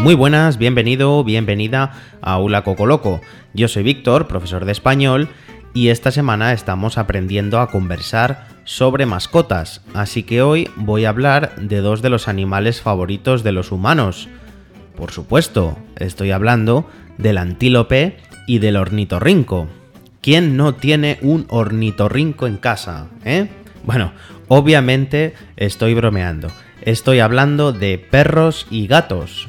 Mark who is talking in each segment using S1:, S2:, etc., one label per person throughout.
S1: Muy buenas, bienvenido, bienvenida a Aula Cocoloco. Yo soy Víctor, profesor de español, y esta semana estamos aprendiendo a conversar sobre mascotas, así que hoy voy a hablar de dos de los animales favoritos de los humanos. Por supuesto, estoy hablando del antílope y del ornitorrinco. ¿Quién no tiene un ornitorrinco en casa? ¿Eh? Bueno, obviamente estoy bromeando. Estoy hablando de perros y gatos.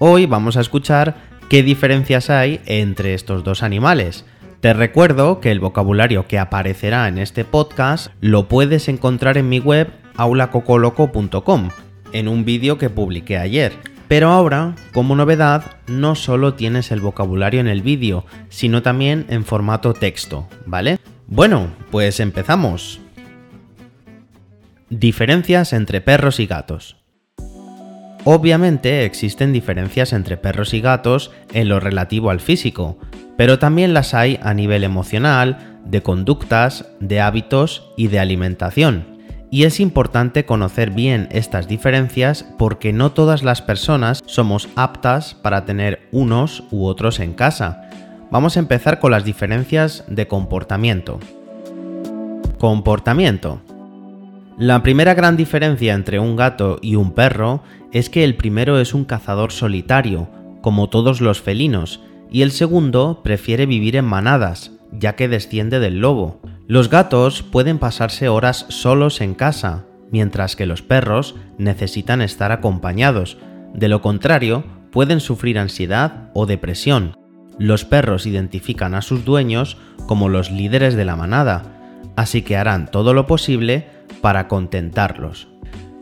S1: Hoy vamos a escuchar qué diferencias hay entre estos dos animales. Te recuerdo que el vocabulario que aparecerá en este podcast lo puedes encontrar en mi web aulacocoloco.com, en un vídeo que publiqué ayer. Pero ahora, como novedad, no solo tienes el vocabulario en el vídeo, sino también en formato texto, ¿vale? Bueno, pues empezamos. Diferencias entre perros y gatos. Obviamente existen diferencias entre perros y gatos en lo relativo al físico, pero también las hay a nivel emocional, de conductas, de hábitos y de alimentación. Y es importante conocer bien estas diferencias porque no todas las personas somos aptas para tener unos u otros en casa. Vamos a empezar con las diferencias de comportamiento. Comportamiento. La primera gran diferencia entre un gato y un perro es que el primero es un cazador solitario, como todos los felinos, y el segundo prefiere vivir en manadas, ya que desciende del lobo. Los gatos pueden pasarse horas solos en casa, mientras que los perros necesitan estar acompañados. De lo contrario, pueden sufrir ansiedad o depresión. Los perros identifican a sus dueños como los líderes de la manada, así que harán todo lo posible para contentarlos.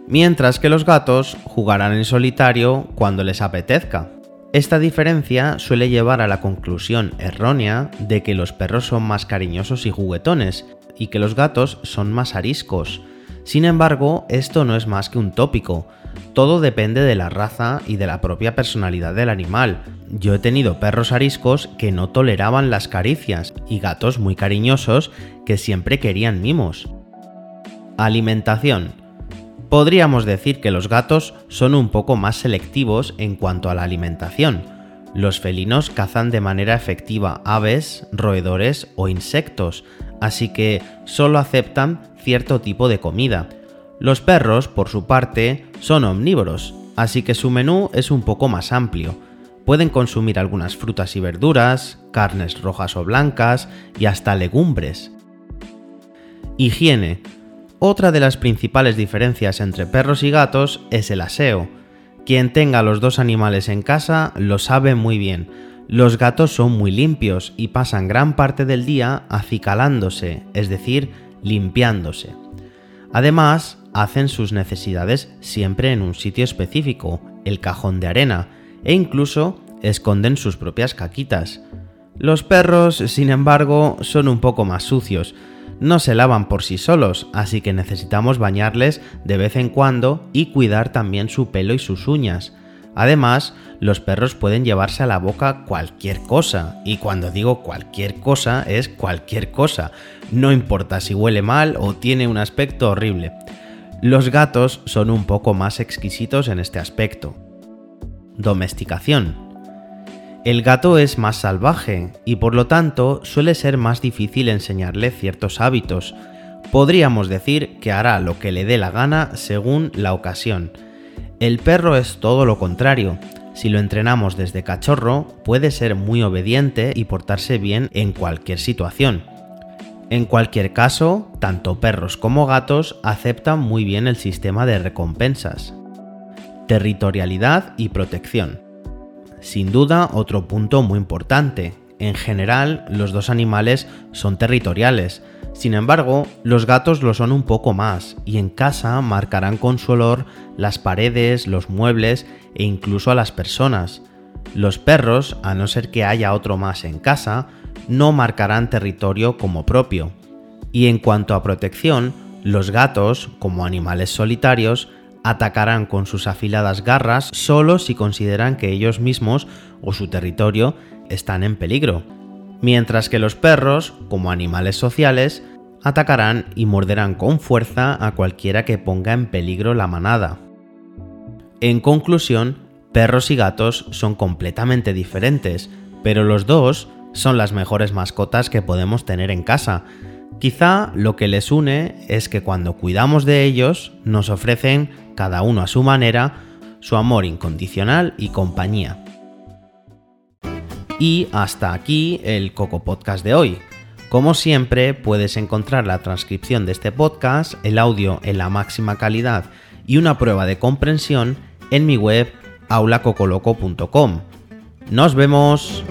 S1: Mientras que los gatos jugarán en solitario cuando les apetezca. Esta diferencia suele llevar a la conclusión errónea de que los perros son más cariñosos y juguetones y que los gatos son más ariscos. Sin embargo, esto no es más que un tópico. Todo depende de la raza y de la propia personalidad del animal. Yo he tenido perros ariscos que no toleraban las caricias y gatos muy cariñosos que siempre querían mimos. Alimentación. Podríamos decir que los gatos son un poco más selectivos en cuanto a la alimentación. Los felinos cazan de manera efectiva aves, roedores o insectos, así que solo aceptan cierto tipo de comida. Los perros, por su parte, son omnívoros, así que su menú es un poco más amplio. Pueden consumir algunas frutas y verduras, carnes rojas o blancas y hasta legumbres. Higiene. Otra de las principales diferencias entre perros y gatos es el aseo. Quien tenga los dos animales en casa lo sabe muy bien. Los gatos son muy limpios y pasan gran parte del día acicalándose, es decir, limpiándose. Además, hacen sus necesidades siempre en un sitio específico, el cajón de arena, e incluso esconden sus propias caquitas. Los perros, sin embargo, son un poco más sucios, no se lavan por sí solos, así que necesitamos bañarles de vez en cuando y cuidar también su pelo y sus uñas. Además, los perros pueden llevarse a la boca cualquier cosa, y cuando digo cualquier cosa es cualquier cosa, no importa si huele mal o tiene un aspecto horrible. Los gatos son un poco más exquisitos en este aspecto. Domesticación. El gato es más salvaje y por lo tanto suele ser más difícil enseñarle ciertos hábitos. Podríamos decir que hará lo que le dé la gana según la ocasión. El perro es todo lo contrario. Si lo entrenamos desde cachorro, puede ser muy obediente y portarse bien en cualquier situación. En cualquier caso, tanto perros como gatos aceptan muy bien el sistema de recompensas. Territorialidad y protección. Sin duda, otro punto muy importante. En general, los dos animales son territoriales. Sin embargo, los gatos lo son un poco más y en casa marcarán con su olor las paredes, los muebles e incluso a las personas. Los perros, a no ser que haya otro más en casa, no marcarán territorio como propio. Y en cuanto a protección, los gatos, como animales solitarios, atacarán con sus afiladas garras solo si consideran que ellos mismos o su territorio están en peligro, mientras que los perros, como animales sociales, atacarán y morderán con fuerza a cualquiera que ponga en peligro la manada. En conclusión, perros y gatos son completamente diferentes, pero los dos son las mejores mascotas que podemos tener en casa. Quizá lo que les une es que cuando cuidamos de ellos nos ofrecen, cada uno a su manera, su amor incondicional y compañía. Y hasta aquí el Coco Podcast de hoy. Como siempre, puedes encontrar la transcripción de este podcast, el audio en la máxima calidad y una prueba de comprensión en mi web aulacocoloco.com. ¡Nos vemos!